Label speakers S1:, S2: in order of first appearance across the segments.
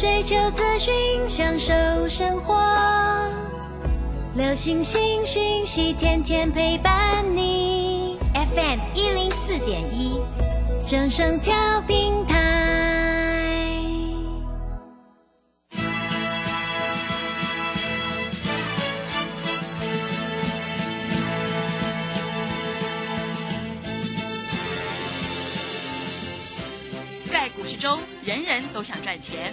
S1: 追求资讯，享受生活。流星星讯息，天天陪伴你。FM 一零四点一，正声调平台。
S2: 在股市中，人人都想赚钱，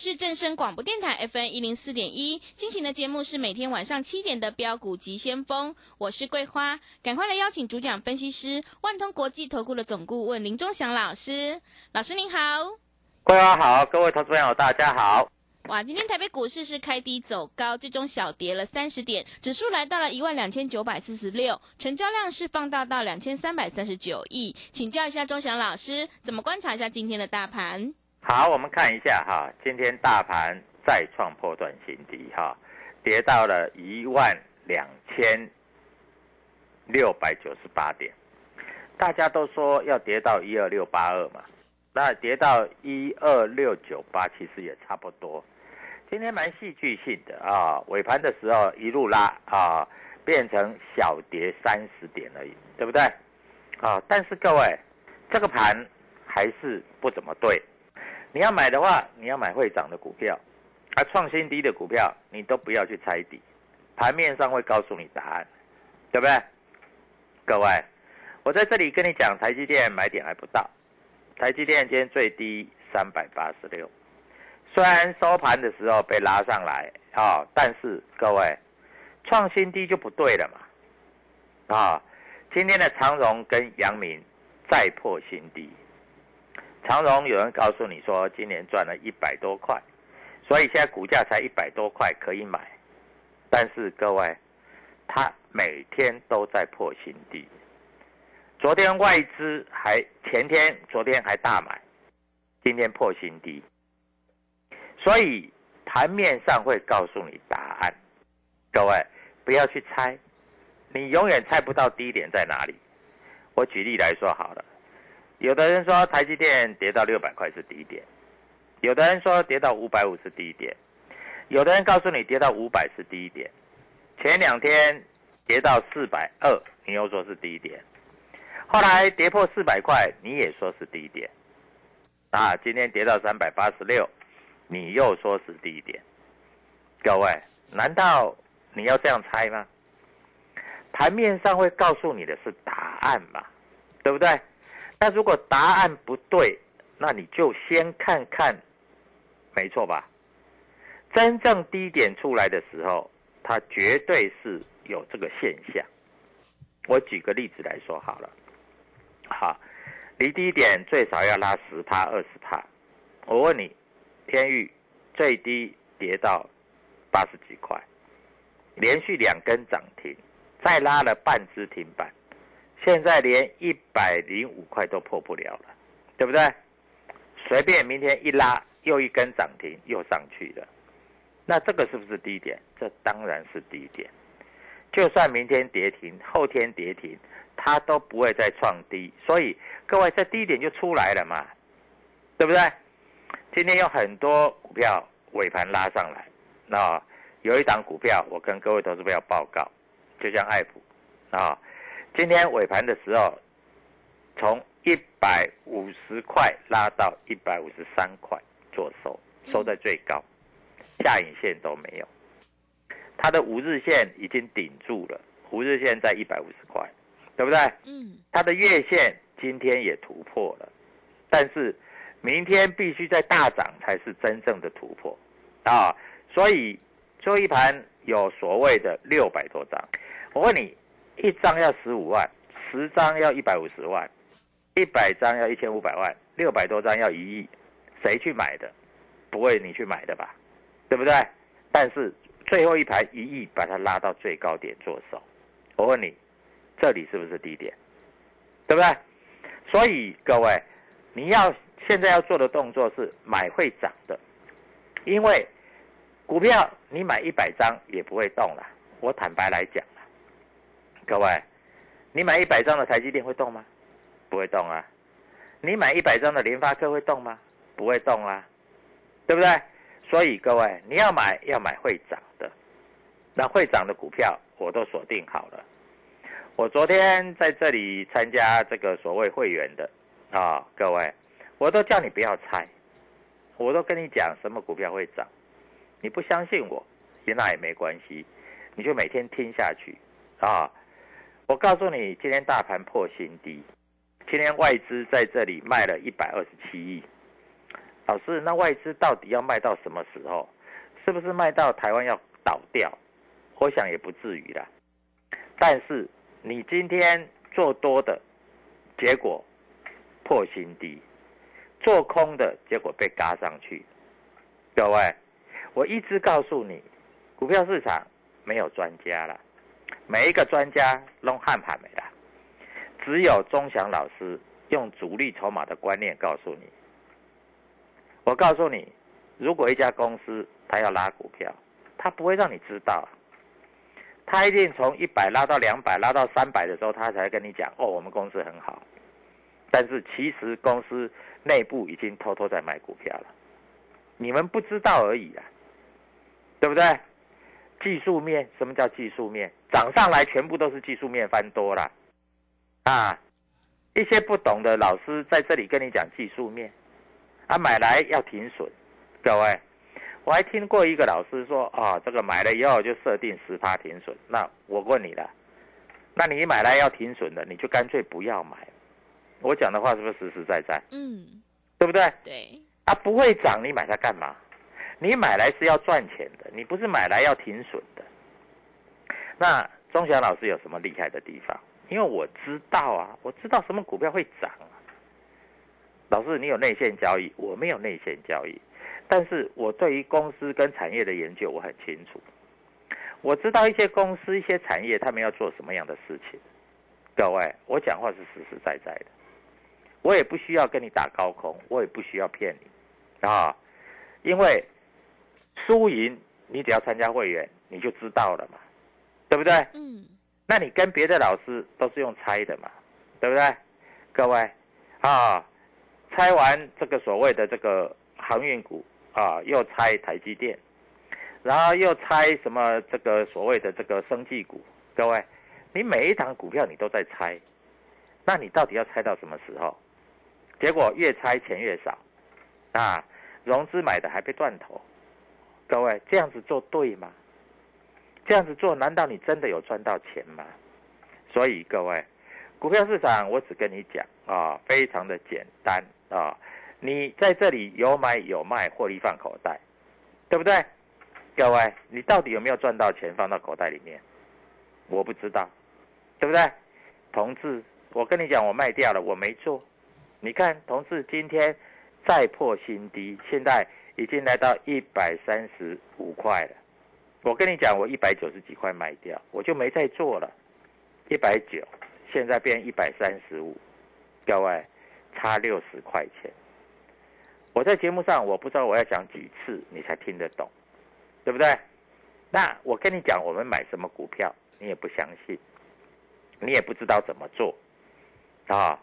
S3: 是正声广播电台 FM 一零四点一，进行的节目是每天晚上七点的标股及先锋，我是桂花，赶快来邀请主讲分析师万通国际投顾的总顾问林忠祥老师，老师您好。
S4: 桂花好，各位投资朋友大家好。
S3: 哇，今天台北股市是开低走高，最终小跌了三十点，指数来到了一万两千九百四十六，成交量是放大到两千三百三十九亿。请教一下钟祥老师，怎么观察一下今天的大盘？
S4: 好，我们看一下哈，今天大盘再创破断新低哈，跌到了一万两千六百九十八点。大家都说要跌到一二六八二嘛，那跌到一二六九八，其实也差不多。今天蛮戏剧性的啊，尾盘的时候一路拉啊，变成小跌三十点而已，对不对？啊，但是各位，这个盘还是不怎么对。你要买的话，你要买会涨的股票，而创新低的股票，你都不要去猜底，盘面上会告诉你答案，对不对？各位，我在这里跟你讲，台积电买点还不到，台积电今天最低三百八十六，虽然收盘的时候被拉上来啊、但是各位，创新低就不对了嘛，啊，今天的长荣跟阳明再破新低。长荣有人告诉你说，今年赚了一百多块，所以现在股价才一百多块可以买。但是各位，它每天都在破新低。昨天外资还前天、昨天还大买，今天破新低。所以盘面上会告诉你答案。各位不要去猜，你永远猜不到低点在哪里。我举例来说好了。有的人说台积电跌到六百块是低点，有的人说跌到五百五是低点，有的人告诉你跌到五百是低点，前两天跌到四百二，你又说是低点，后来跌破四百块，你也说是低点，啊，今天跌到三百八十六，你又说是低点，各位，难道你要这样猜吗？盘面上会告诉你的是答案嘛，对不对？那如果答案不对，那你就先看看，没错吧？真正低点出来的时候，它绝对是有这个现象。我举个例子来说好了，好，离低点最少要拉十帕、二十帕。我问你，天域最低跌到八十几块，连续两根涨停，再拉了半只停板。现在连一百零五块都破不了了，对不对？随便明天一拉，又一根涨停，又上去了。那这个是不是低点？这当然是低点。就算明天跌停，后天跌停，它都不会再创低。所以各位，这低点就出来了嘛，对不对？今天有很多股票尾盘拉上来，那有一档股票，我跟各位投资朋友报告，就像爱普啊。今天尾盘的时候，从一百五十块拉到一百五十三块做收，收在最高，下影线都没有。它的五日线已经顶住了，五日线在一百五十块，对不对？
S3: 嗯，
S4: 它的月线今天也突破了，但是明天必须在大涨才是真正的突破啊！所以最后一盘有所谓的六百多张，我问你，一张要十五万，十张要一百五十万，一百张要一千五百万，六百多张要一亿，谁去买的？不会你去买的吧？对不对？但是最后一排一亿把它拉到最高点做手，我问你，这里是不是低点？对不对？所以各位，你要现在要做的动作是买会涨的，因为股票你买一百张也不会动了。我坦白来讲，各位，你买一百张的台积电会动吗？不会动啊。你买一百张的联发科会动吗？不会动啊，对不对？所以各位，你要买要买会涨的，那会涨的股票我都锁定好了。我昨天在这里参加这个所谓会员的啊，各位，我都叫你不要猜，我都跟你讲什么股票会涨，你不相信我，那也没关系，你就每天听下去啊。我告诉你，今天大盘破新低，今天外资在这里卖了一百二十七亿。老师，那外资到底要卖到什么时候？是不是卖到台湾要倒掉？我想也不至于啦。但是你今天做多的，结果破新低；做空的结果被嘎上去。各位，我一直告诉你，股票市场没有专家了，每一个专家弄汉盘没了，只有钟祥老师用主力筹码的观念告诉你。我告诉你，如果一家公司他要拉股票，他不会让你知道，他一定从一百拉到两百，拉到三百的时候，他才跟你讲哦，我们公司很好。但是其实公司内部已经偷偷在买股票了，你们不知道而已啊，对不对？技术面，什么叫技术面？涨上来全部都是技术面翻多了，啊，一些不懂的老师在这里跟你讲技术面。啊买来要停损，各位，我还听过一个老师说啊，这个买了以后就设定十趴停损。那我问你了，那你买来要停损的，你就干脆不要买。我讲的话是不是实实在在？
S3: 嗯，
S4: 对不对？
S3: 对。
S4: 啊，不会涨，你买它干嘛？你买来是要赚钱的，你不是买来要停损的。那钟祥老师有什么厉害的地方？因为我知道啊，我知道什么股票会涨。老师，你有内线交易，我没有内线交易，但是我对于公司跟产业的研究我很清楚，我知道一些公司、一些产业他们要做什么样的事情。各位，我讲话是实实在在的，我也不需要跟你打高空，我也不需要骗你啊，因为输赢你只要参加会员你就知道了嘛，对不对？
S3: 嗯。
S4: 那你跟别的老师都是用猜的嘛，对不对？各位啊。猜完这个所谓的这个航运股啊，又猜台积电，然后又猜什么这个所谓的这个生技股。各位，你每一档股票你都在猜，那你到底要猜到什么时候？结果越猜钱越少，啊，融资买的还被断头。各位，这样子做对吗？这样子做难道你真的有赚到钱吗？所以各位，股票市场我只跟你讲啊，非常的简单。啊，你在这里有买有卖，获利放口袋，对不对？各位，你到底有没有赚到钱放到口袋里面？我不知道，对不对？同志，我跟你讲，我卖掉了，我没做。你看，同志今天再破新低，现在已经来到一百三十五块了。我跟你讲，我一百九十几块卖掉，我就没再做了。一百九，现在变一百三十五，各位。差六十块钱，我在节目上我不知道我要讲几次你才听得懂，对不对？那我跟你讲，我们买什么股票，你也不相信，你也不知道怎么做啊？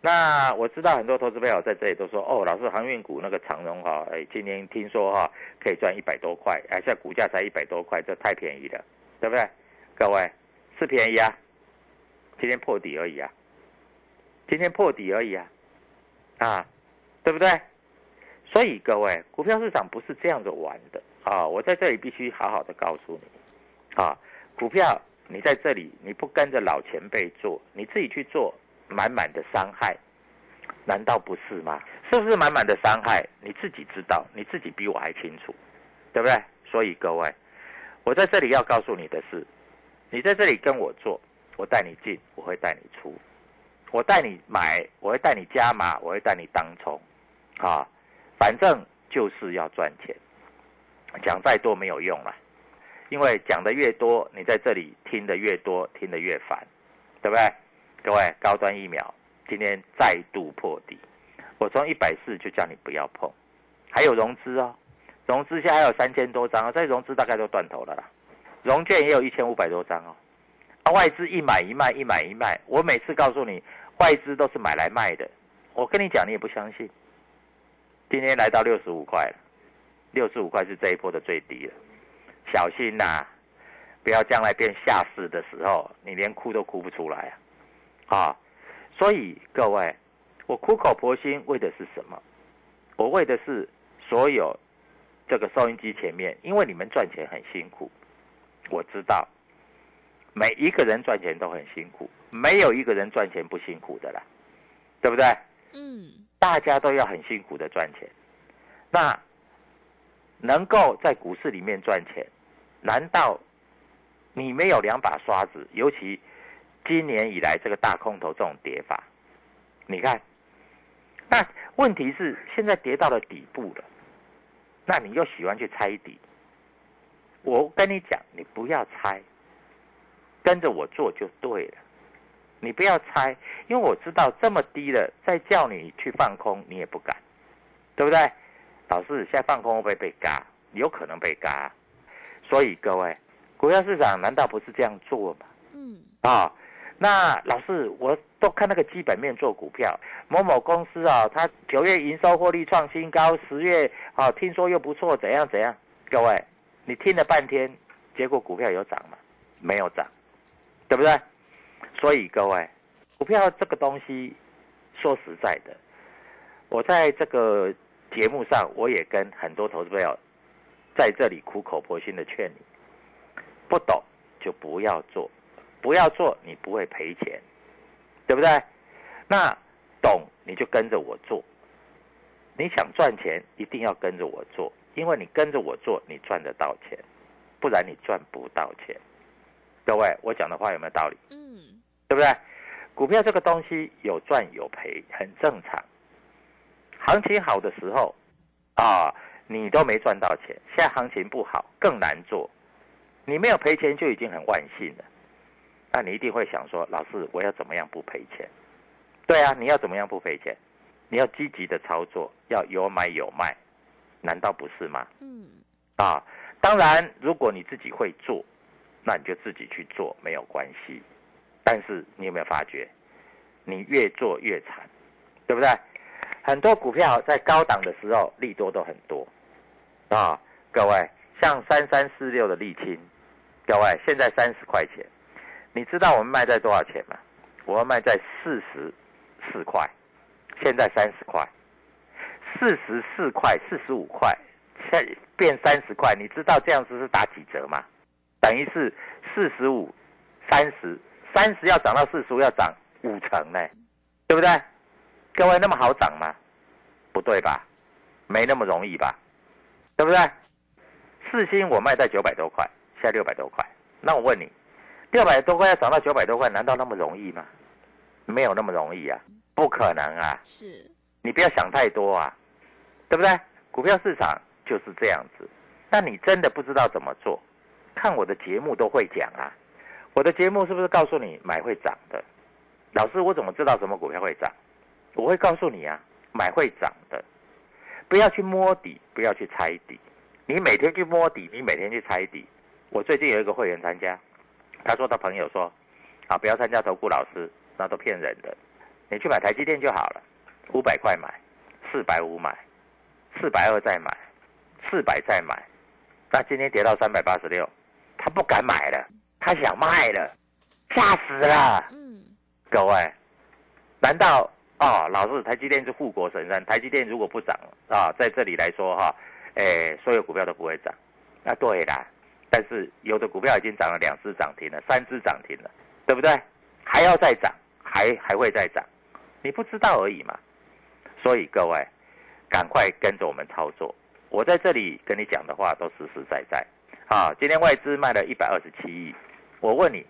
S4: 那我知道很多投资朋友在这里都说，哦，老师航运股那个长荣哈，哎，今年听说哈可以赚一百多块，哎，现在股价才一百多块，这太便宜了，对不对？各位是便宜啊，今天破底而已啊，今天破底而已啊。啊，对不对？所以各位，股票市场不是这样子玩的啊！我在这里必须好好的告诉你，啊，股票你在这里你不跟着老前辈做，你自己去做，满满的伤害，难道不是吗？是不是满满的伤害？你自己知道，你自己比我还清楚，对不对？所以各位，我在这里要告诉你的是，你在这里跟我做，我带你进，我会带你出，我带你买，我会带你加码，我会带你当冲，啊，反正就是要赚钱，讲再多没有用了，因为讲的越多，你在这里听的越多，听得越烦，对不对？各位，高端疫苗今天再度破底。我从一百四就叫你不要碰，还有融资哦，融资现在还有三千多张哦，这融资大概都断头了啦，融券也有一千五百多张哦，外资一买一卖一买一卖，我每次告诉你外资都是买来卖的，我跟你讲你也不相信，今天来到六十五块了，六十五块是这一波的最低了，小心呐，不要将来变下市的时候，你连哭都哭不出来啊，啊，所以各位。我苦口婆心为的是什么？我为的是所有这个收音机前面，因为你们赚钱很辛苦，我知道每一个人赚钱都很辛苦，没有一个人赚钱不辛苦的啦，对不对？嗯，大家都要很辛苦的赚钱。那能够在股市里面赚钱，难道你没有两把刷子？尤其今年以来这个大空头这种跌法，你看。那问题是现在跌到了底部了，那你又喜欢去猜底？我跟你讲，你不要猜，跟着我做就对了。你不要猜，因为我知道这么低了，再叫你去放空，你也不敢，对不对？老师，现在放空会不会被嘎？有可能被嘎。所以各位，股票市场难道不是这样做吗？嗯。啊。那老师，我都看那个基本面做股票，某某公司啊，它九月营收获利创新高，十月啊听说又不错，怎样怎样？各位，你听了半天，结果股票有涨吗？没有涨，对不对？所以各位，股票这个东西，说实在的，我在这个节目上，我也跟很多投资朋友在这里苦口婆心的劝你，不懂就不要做。不要做，你不会赔钱，对不对？那懂你就跟着我做。你想赚钱，一定要跟着我做，因为你跟着我做，你赚得到钱，不然你赚不到钱。各位，我讲的话有没有道理？嗯，对不对？股票这个东西有赚有赔，很正常。行情好的时候，啊，你都没赚到钱；现在行情不好，更难做。你没有赔钱就已经很万幸了。那你一定会想说，老师，我要怎么样不赔钱？对啊，你要怎么样不赔钱？你要积极的操作，要有买有卖，难道不是吗？嗯。啊，当然，如果你自己会做，那你就自己去做，没有关系。但是你有没有发觉，你越做越惨，对不对？很多股票在高档的时候利多都很多，啊，各位，像三三四六的沥青，各位现在三十块钱。你知道我们卖在多少钱吗？我们卖在四十四块，现在三十块，四十四块、四十五块，现变三十块。你知道这样子是打几折吗？等于是四十五、三十，三十要涨到四十五要涨五成呢，对不对？各位那么好涨吗？不对吧？没那么容易吧？对不对？四星我卖在九百多块，现在六百多块，那我问你。六百多块要涨到九百多块，难道那么容易吗？没有那么容易啊，不可能啊！
S3: 是，
S4: 你不要想太多啊，对不对？股票市场就是这样子。那你真的不知道怎么做？看我的节目都会讲啊。我的节目是不是告诉你买会涨的？老师，我怎么知道什么股票会涨？我会告诉你啊，买会涨的。不要去摸底，不要去猜底。你每天去摸底，你每天去猜底。我最近有一个会员参加。他说他朋友说，啊，不要参加投顾老师，那都骗人的。你去买台积电就好了，五百块买，四百五买，四百二再买，四百再买。那今天跌到三百八十六，他不敢买了，他想卖了，吓死了。嗯，各位，难道哦，老师，台积电是护国神山，台积电如果不涨啊，在这里来说哈，哎，所有股票都不会涨。那对啦。但是有的股票已经涨了两只涨停了，三只涨停了，对不对？还要再涨，还还会再涨，你不知道而已嘛。所以各位，赶快跟着我们操作。我在这里跟你讲的话都实实在在。啊，今天外资卖了一百二十七亿，我问你，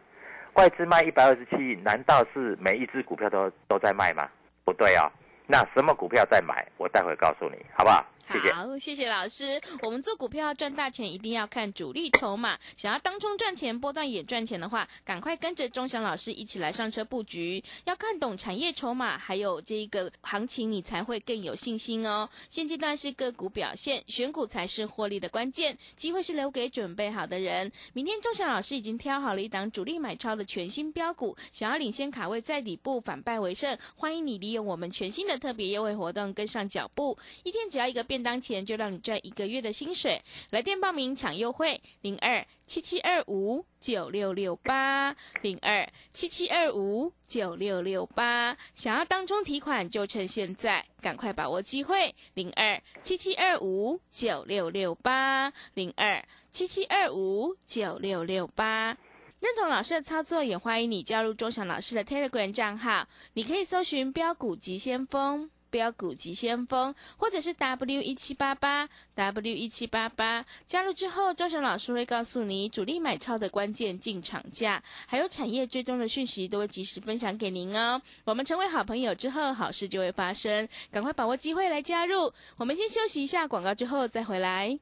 S4: 外资卖一百二十七亿，难道是每一只股票都都在卖吗？不对啊。那什么股票在买？我待会告诉你，好不好？
S3: 好，谢谢老师。我们做股票要赚大钱，一定要看主力筹码。想要当中赚钱，波段也赚钱的话，赶快跟着钟祥老师一起来上车布局。要看懂产业筹码，还有这一个行情，你才会更有信心哦。现阶段是个股表现，选股才是获利的关键。机会是留给准备好的人。明天钟祥老师已经挑好了一档主力买超的全新标股，想要领先卡位在底部，反败为胜，欢迎你利用我们全新的。特别优惠活动，跟上脚步，一天只要一个变当钱，就让你赚一个月的薪水。来电报名抢优惠，零二七七二五九六六八，零二七七二五九六六八。想要当中提款，就趁现在，赶快把握机会，零二七七二五九六六八，零二七七二五九六六八。认同老师的操作，也欢迎你加入钟祥老师的 Telegram 账号。你可以搜寻“标股急先锋”、“标股急先锋”，或者是 “W 一七八八 W 一七八八”。加入之后，钟祥老师会告诉你主力买超的关键进场价，还有产业追踪的讯息，都会及时分享给您哦。我们成为好朋友之后，好事就会发生。赶快把握机会来加入。我们先休息一下广告，之后再回来。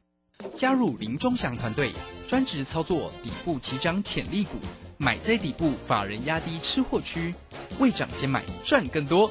S5: 加入林中祥团队，专职操作底部起涨潜力股，买在底部，法人压低吃货区，未涨先买赚更多。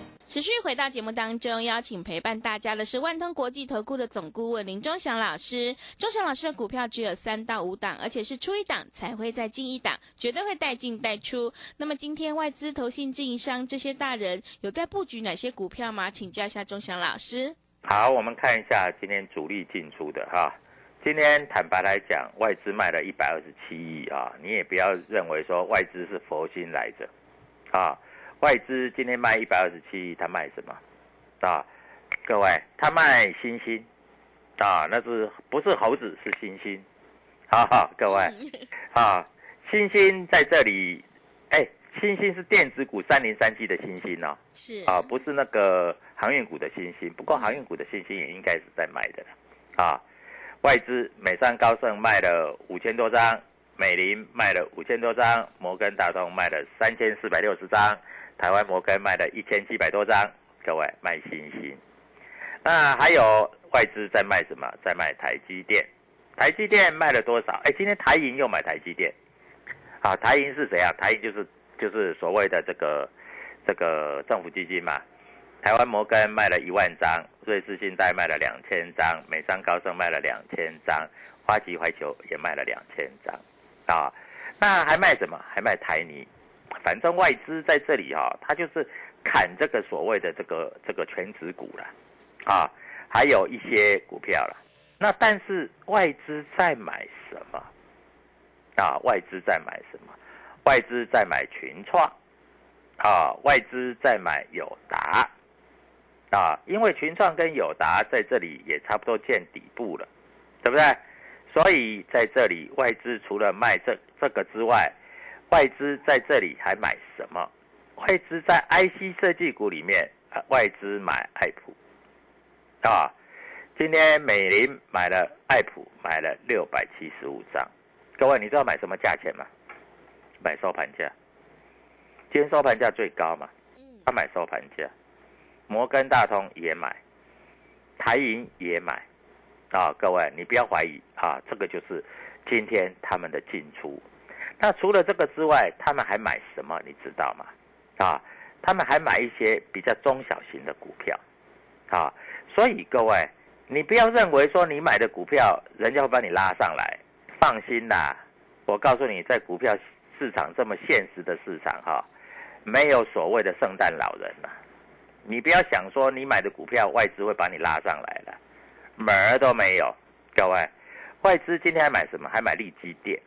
S3: 持续回到节目当中，邀请陪伴大家的是万通国际投顾的总顾问林忠祥老师。忠祥老师的股票只有三到五档，而且是出一档才会再进一档，绝对会带进带出。那么今天外资、投信、自营商这些大人有在布局哪些股票吗？请教一下忠祥老师。
S4: 好，我们看一下今天主力进出的哈。今天坦白来讲，外资卖了一百二十七亿啊！你也不要认为说外资是佛心来着，啊，外资今天卖一百二十七亿，他卖什么？啊，各位，他卖星星，啊，那是不是猴子是星星？好好，各位，啊，星星在这里，哎，星星是电子股三零三七的星星哦，
S3: 是
S4: 啊，不是那个航运股的星星。不过航运股的星星也应该是在卖的啊。外资美商高盛卖了五千多张，美林卖了五千多张，摩根大通卖了三千四百六十张，台湾摩根卖了一千七百多张。各位卖星星，那还有外资在卖什么？在卖台积电。台积电卖了多少？哎，今天台银又买台积电。啊，台银是谁啊？台银就是就是所谓的这个这个政府基金嘛。台湾摩根卖了一万张，瑞士信贷卖了两千张，美商高盛卖了两千张，花旗环球也卖了两千张，啊，那还卖什么？还卖台泥，反正外资在这里哈，他就是砍这个所谓的这个这个全值股了，啊，还有一些股票了。那但是外资在买什么？啊，外资在买什么？外资在买群创，啊，外资在买友达。啊，因为群创跟友达在这里也差不多见底部了，对不对？所以在这里外资除了卖这这个之外，外资在这里还买什么？外资在 IC 设计股里面，外资买爱普，啊，今天美林买了爱普，买了六百七十五张。各位，你知道买什么价钱吗？买收盘价。今天收盘价最高嘛？他买收盘价。摩根大通也买，台银也买，啊，各位你不要怀疑啊，这个就是今天他们的进出。那除了这个之外，他们还买什么？你知道吗？啊，他们还买一些比较中小型的股票，啊，所以各位你不要认为说你买的股票人家会把你拉上来，放心啦，我告诉你，在股票市场这么现实的市场哈，没有所谓的圣诞老人了。你不要想说你买的股票外资会把你拉上来了，门儿都没有。各位，外资今天还买什么？还买利基电。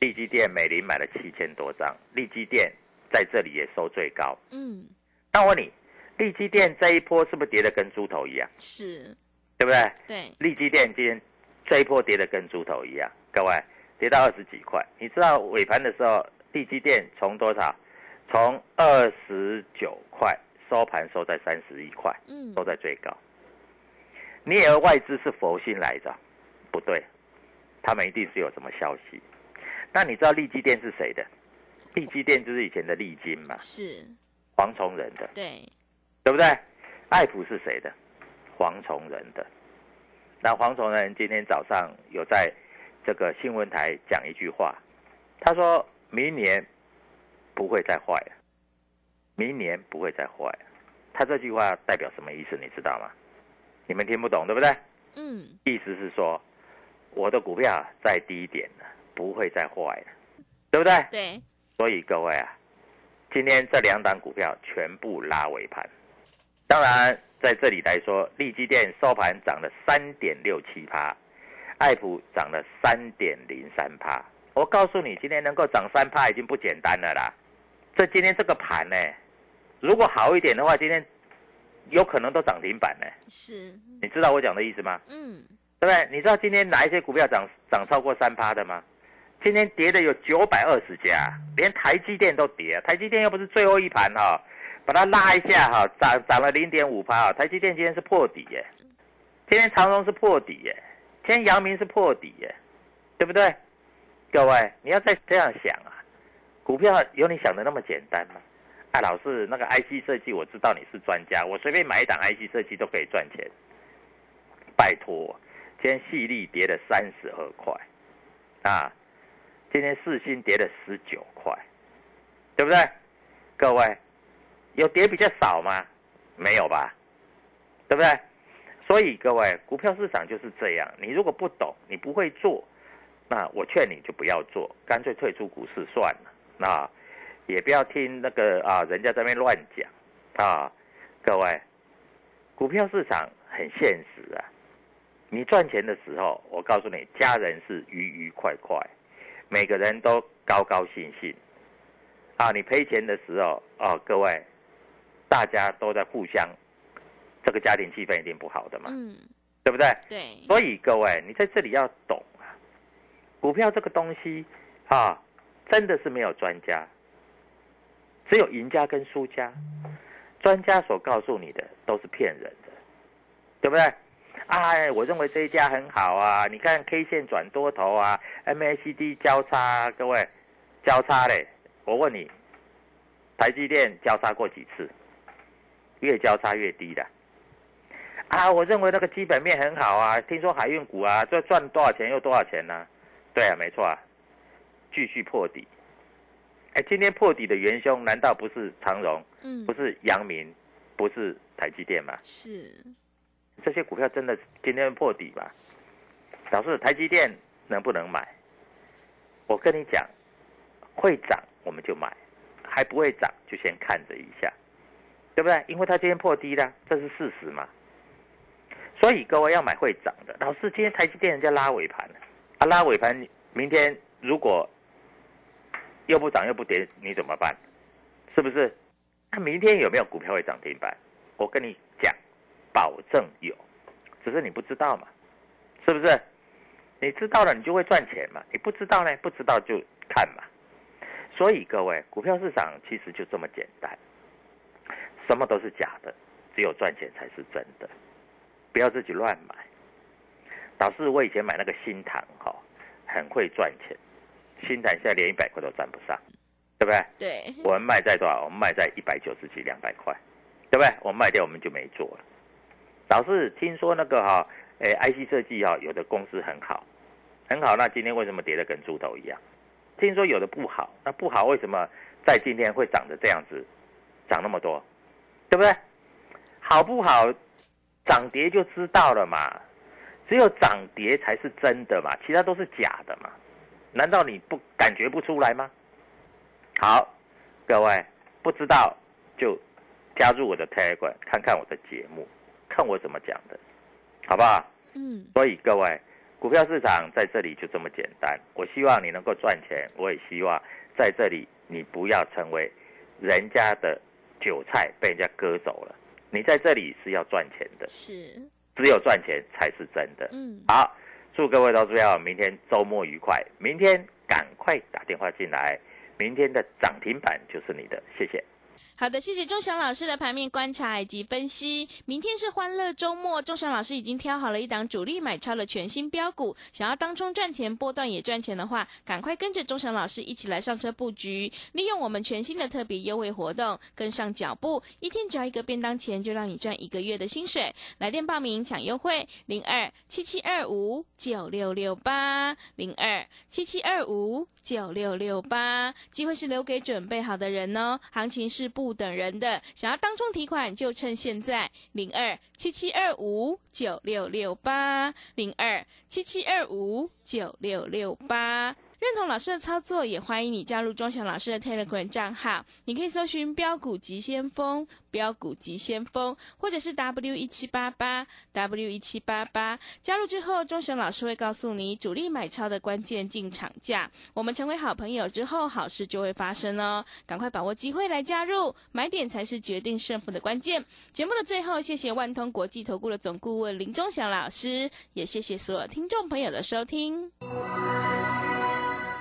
S4: 利基店美林买了七千多张，利基店在这里也收最高。
S3: 嗯，
S4: 那我问你，利基店这一波是不是跌得跟猪头一样？
S3: 是，
S4: 对不对？
S3: 对，
S4: 利基店今天这一波跌得跟猪头一样，各位跌到二十几块。你知道尾盘的时候，利基店从多少？从二十九块收盘收在三十一块，
S3: 嗯，
S4: 收在最高。你以为外资是佛心来着？不对，他们一定是有什么消息。那你知道利基店是谁的？利基店就是以前的利金嘛，
S3: 是，
S4: 黄崇仁的，
S3: 对，
S4: 对不对？爱普是谁的？黄崇仁的。那黄崇仁今天早上有在这个新闻台讲一句话，他说明年不会再坏了，明年不会再坏了。他这句话代表什么意思？你知道吗？你们听不懂，对不对？
S3: 嗯，
S4: 意思是说，我的股票再低一点了，不会再坏了，对不对？
S3: 对，
S4: 所以各位啊，今天这两档股票全部拉尾盘。当然，在这里来说，利基电收盘涨了三点六七趴，爱普涨了三点零三趴。我告诉你，今天能够涨三趴已经不简单了啦。这今天这个盘呢，如果好一点的话，今天有可能都涨停板呢。
S3: 是，
S4: 你知道我讲的意思吗？
S3: 嗯，
S4: 对不对？你知道今天哪一些股票涨涨超过三趴的吗？今天跌的有九百二十家，连台积电都跌。台积电又不是最后一盘哈、把它拉一下哈、涨涨了零点五趴。台积电今天是破底耶，今天长荣是破底耶，今天阳明是破底耶，对不对？各位，你要再这样想啊，股票有你想的那么简单吗？啊，老师，那个 IC 设计我知道你是专家，我随便买一档 IC 设计都可以赚钱。拜托，今天细粒跌了三十二块，啊，今天四星跌了十九块，对不对？各位，有跌比较少吗？没有吧？对不对？所以各位，股票市场就是这样，你如果不懂，你不会做，那我劝你就不要做，干脆退出股市算了。那也不要听那个啊，人家在那边乱讲啊。各位，股票市场很现实啊。你赚钱的时候，我告诉你，家人是愉愉快快，每个人都高高兴兴。啊，你赔钱的时候，哦，各位，大家都在互相，这个家庭气氛一定不好的嘛，
S3: 嗯，
S4: 对不对？
S3: 对，
S4: 所以各位，你在这里要懂啊，股票这个东西啊，真的是没有专家，只有赢家跟输家。专家所告诉你的都是骗人的，对不对？哎，我认为这一家很好啊，你看 K 线转多头啊，MACD 交叉，啊各位交叉嘞，我问你，台积电交叉过几次？越交叉越低的。啊，我认为那个基本面很好啊，听说海运股啊，这赚多少钱又多少钱呢、对啊，没错啊，继续破底。哎，今天破底的元凶难道不是长荣，
S3: 嗯
S4: 不，是阳明，不是台积电吗？
S3: 是，
S4: 这些股票真的今天破底吧？导致台积电能不能买？我跟你讲，会涨我们就买，还不会涨就先看着一下，对不对？因为它今天破低了，这是事实嘛。所以各位要买会涨的。老师，今天台积电人家拉尾盘，啊，拉尾盘，明天如果又不涨又不跌，你怎么办？是不是？那明天有没有股票会涨停板？我跟你，保证有，只是你不知道嘛，是不是？你知道了，你就会赚钱嘛。你不知道呢，不知道就看嘛。所以各位，股票市场其实就这么简单，什么都是假的，只有赚钱才是真的。不要自己乱买。导致我以前买那个新塘哈、很会赚钱，新塘现在连一百块都赚不上，对不对？
S3: 对，
S4: 我们卖在多少？我们卖在一百九十几、两百块，对不对？我们卖掉我们就没做了。导致听说那个哈、诶，IC 设计哈、有的公司很好，很好，那今天为什么跌得跟猪头一样？听说有的不好，那不好为什么在今天会涨得这样子，涨那么多，对不对？好不好，涨跌就知道了嘛。只有涨跌才是真的嘛，其他都是假的嘛。难道你不感觉不出来吗？好，各位不知道就加入我的 Telegram，看看我的节目，看我怎么讲的，好不好？
S3: 嗯，
S4: 所以各位，股票市场在这里就这么简单。我希望你能够赚钱，我也希望在这里你不要成为人家的韭菜，被人家割走了。你在这里是要赚钱的，
S3: 是，
S4: 只有赚钱才是真的。
S3: 嗯，
S4: 好，祝各位投资友明天周末愉快，明天赶快打电话进来，明天的涨停板就是你的，谢谢。
S3: 好的，谢谢钟祥老师的盘面观察以及分析。明天是欢乐周末，钟祥老师已经挑好了一档主力买超的全新标股，想要当中赚钱、波段也赚钱的话，赶快跟着钟祥老师一起来上车布局，利用我们全新的特别优惠活动，跟上脚步，一天只要一个便当钱，就让你赚一个月的薪水。来电报名抢优惠，零二七七二五九六六八零二七七二五九六六八，机会是留给准备好的人哦，行情是不不等人的，想要当中提款就趁现在，零二七七二五九六六八零二七七二五九六六八。认同老师的操作，也欢迎你加入钟祥老师的 Telegram 账号。你可以搜寻“标股急先锋”、“标股急先锋”，或者是 W 一七八八 W 一七八八。加入之后，钟祥老师会告诉你主力买超的关键进场价。我们成为好朋友之后，好事就会发生哦。赶快把握机会来加入，买点才是决定胜负的关键。节目的最后，谢谢万通国际投顾的总顾问林钟祥老师，也谢谢所有听众朋友的收听。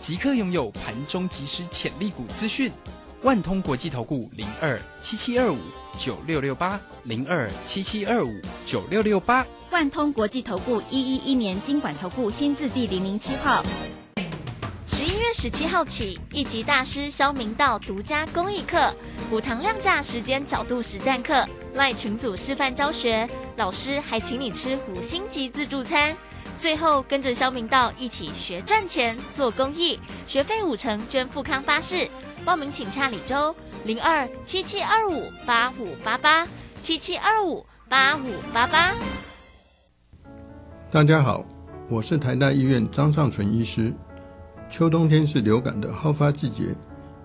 S5: 即刻拥有盘中即时潜力股资讯。万通国际投顾零二七七二五九六六八零二七七二五九六六八。
S6: 万通国际投顾一一一年经管投顾新字第零零七号。
S1: 十一月十七号起，一级大师肖明道独家公益课，五堂量价时间角度实战课，赖群组示范教学，老师还请你吃五星级自助餐。最后跟着肖明道一起学赚钱、做公益，学费五成捐富康巴士。报名请洽李周零二七七二五八五八八七七二五八五八八。
S7: 大家好，我是台大医院张尚存医师。秋冬天是流感的好发季节，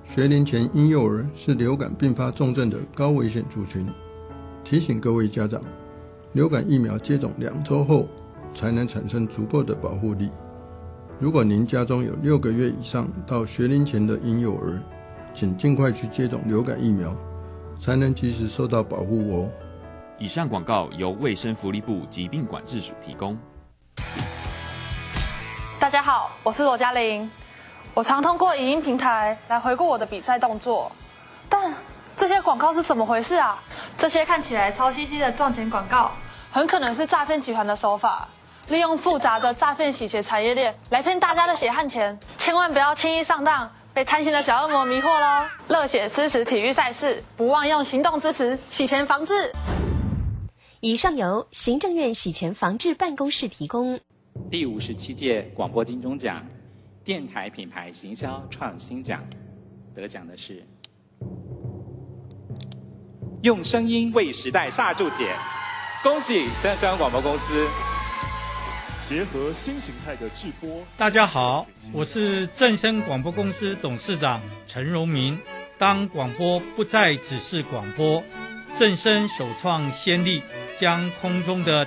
S7: 学龄前婴幼儿是流感并发重症的高危险族群。提醒各位家长，流感疫苗接种两周后才能产生足够的保护力。如果您家中有六个月以上到学龄前的婴幼儿，请尽快去接种流感疫苗，才能及时受到保护哦。
S8: 以上广告由卫生福利部疾病管制署提供。
S9: 大家好，我是罗嘉玲。我常通过影音平台来回顾我的比赛动作，但这些广告是怎么回事啊？这些看起来超兮兮的赚钱广告，很可能是诈骗集团的手法，利用复杂的诈骗洗钱产业链来骗大家的血汗钱。千万不要轻易上当，被贪心的小恶魔迷惑喽！热血支持体育赛事，不忘用行动支持洗钱防治。
S10: 以上由行政院洗钱防治办公室提供。
S11: 第五十七届广播金钟奖电台品牌行销创新奖得奖的是用声音为时代下注解，恭喜真声广播公司。
S12: 结合新形态的制播，
S13: 大家好，我是正声广播公司董事长陈荣明。当广播不再只是广播，正声首创先例，将空中的